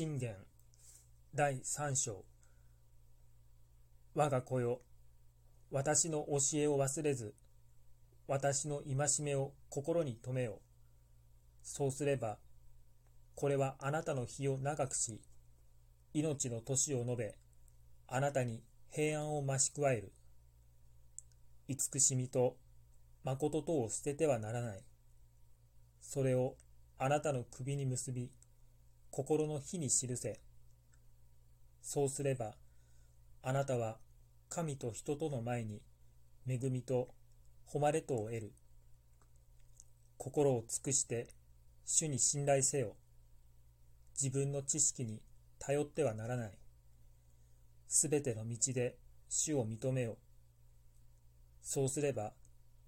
信玄第3章。我が子よ私の教えを忘れず私の戒めを心に留めよそうすればこれはあなたの日を長くし命の年を述べあなたに平安を増し加える。慈しみと誠とを捨ててはならない。それをあなたの首に結び心の火に記せ。そうすれば、あなたは神と人との前に恵みと誉れとを得る。心を尽くして主に信頼せよ。自分の知識に頼ってはならない。すべての道で主を認めよ。そうすれば、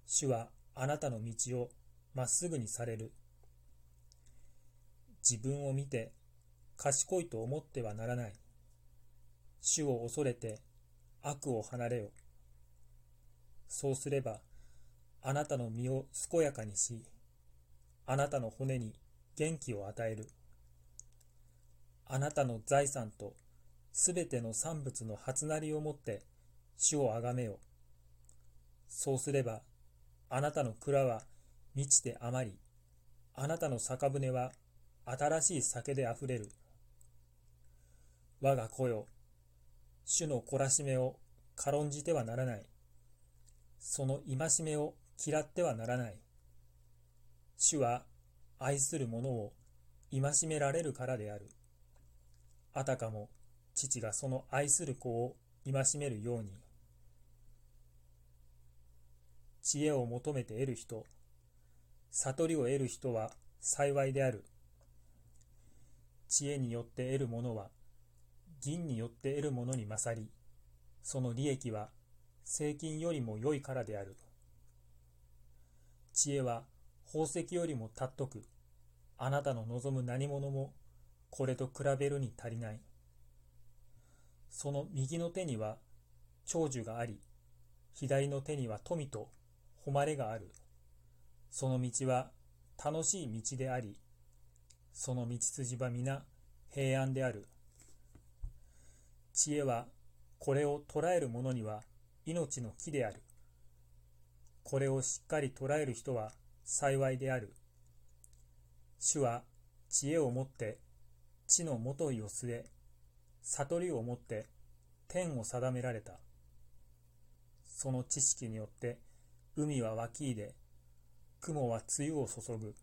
主はあなたの道をまっすぐにされる。自分を見て賢いと思ってはならない。主を恐れて悪を離れよ。そうすれば、あなたの身を健やかにし、あなたの骨に元気を与える。あなたの財産とすべての産物の初なりをもって主をあがめよ。そうすれば、あなたの蔵は満ちて余り、あなたの酒舟は新しい酒であふれる。我が子よ、主の懲らしめを軽んじてはならない。その戒めを嫌ってはならない。主は愛する者を戒められるからである。あたかも父がその愛する子を戒めるように。知恵を求めて得る人、悟りを得る人は幸いである。知恵によって得るものは銀によって得るものに勝りその利益は税金よりも良いからである知恵は宝石よりも尊くあなたの望む何者もこれと比べるに足りない。その右の手には長寿があり左の手には富と誉れがある。その道は楽しい道でありその道筋は皆平安である。知恵はこれを捉える者には命の木である。これをしっかり捉える人は幸いである。主は知恵をもって地のもといを据え、悟りをもって天を定められた。その知識によって海は湧き入れ、雲は梅雨を注ぐ。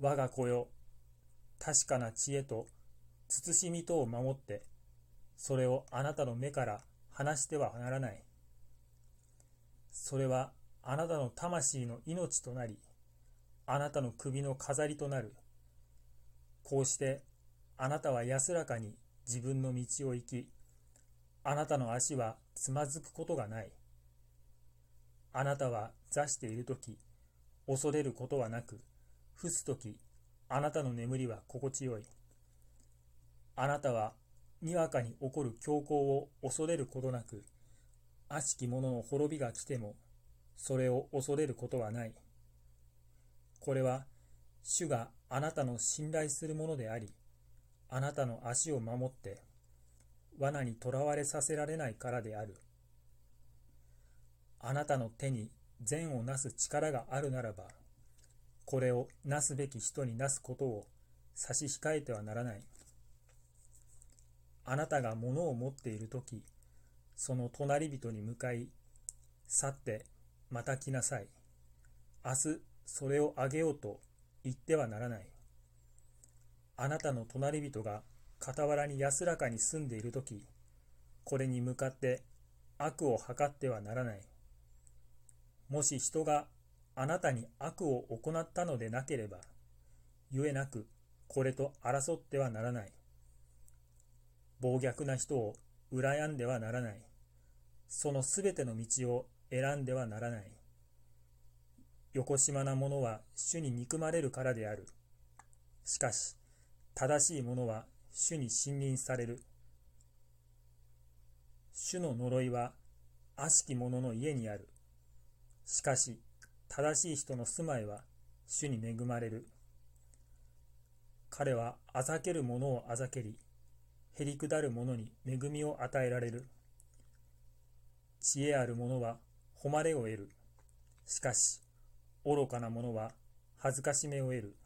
我が子よ、確かな知恵と慎みとを守って、それをあなたの目から離してはならない。それはあなたの魂の命となり、あなたの首の飾りとなる。こうしてあなたは安らかに自分の道を行き、あなたの足はつまずくことがない。あなたは座しているとき、恐れることはなく、伏すとき、あなたの眠りは心地よい。あなたは、にわかに起こる強行を恐れることなく、悪しき者の滅びが来ても、それを恐れることはない。これは、主があなたの信頼するものであり、あなたの足を守って、罠にとらわれさせられないからである。あなたの手に善をなす力があるならば、これをなすべき人になすことを差し控えてはならない。あなたが物を持っているとき、その隣人に向かい、去ってまた来なさい。明日それをあげようと言ってはならない。あなたの隣人が傍らに安らかに住んでいるとき、これに向かって悪を図ってはならない。もし人があなたに悪を行ったのでなければ、ゆえなくこれと争ってはならない。暴虐な人を羨んではならない。そのすべての道を選んではならない。よこしまな者は主に憎まれるからである。しかし、正しい者は主に信任される。主の呪いは悪しき者の家にある。しかし、正しい人の住まいは主に恵まれる。彼はあざける者をあざけり、へりくだる者に恵みを与えられる。知恵ある者は誉れを得る。しかし、愚かな者は恥ずかしめを得る。